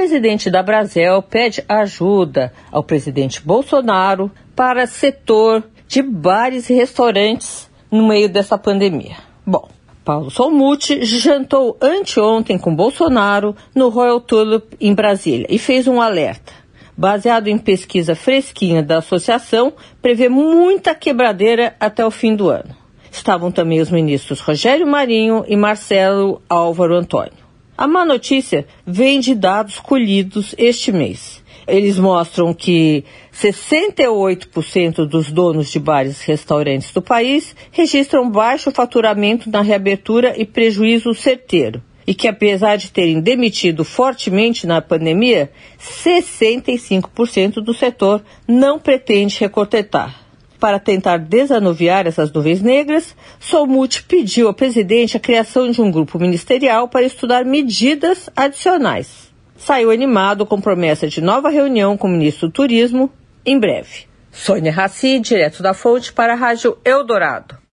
Presidente da Brasel pede ajuda ao presidente Bolsonaro para setor de bares e restaurantes no meio dessa pandemia. Bom, Paulo Solmuti jantou anteontem com Bolsonaro no Royal Tulip em Brasília e fez um alerta. Baseado em pesquisa fresquinha da associação, prevê muita quebradeira até o fim do ano. Estavam também os ministros Rogério Marinho e Marcelo Álvaro Antônio. A má notícia vem de dados colhidos este mês. Eles mostram que 68% dos donos de bares e restaurantes do país registram baixo faturamento na reabertura e prejuízo certeiro. E que, apesar de terem demitido fortemente na pandemia, 65% do setor não pretende recortetar. Para tentar desanuviar essas nuvens negras, Solmut pediu ao presidente a criação de um grupo ministerial para estudar medidas adicionais. Saiu animado com promessa de nova reunião com o ministro do Turismo em breve. Sônia Raci, direto da fonte para a Rádio Eldorado.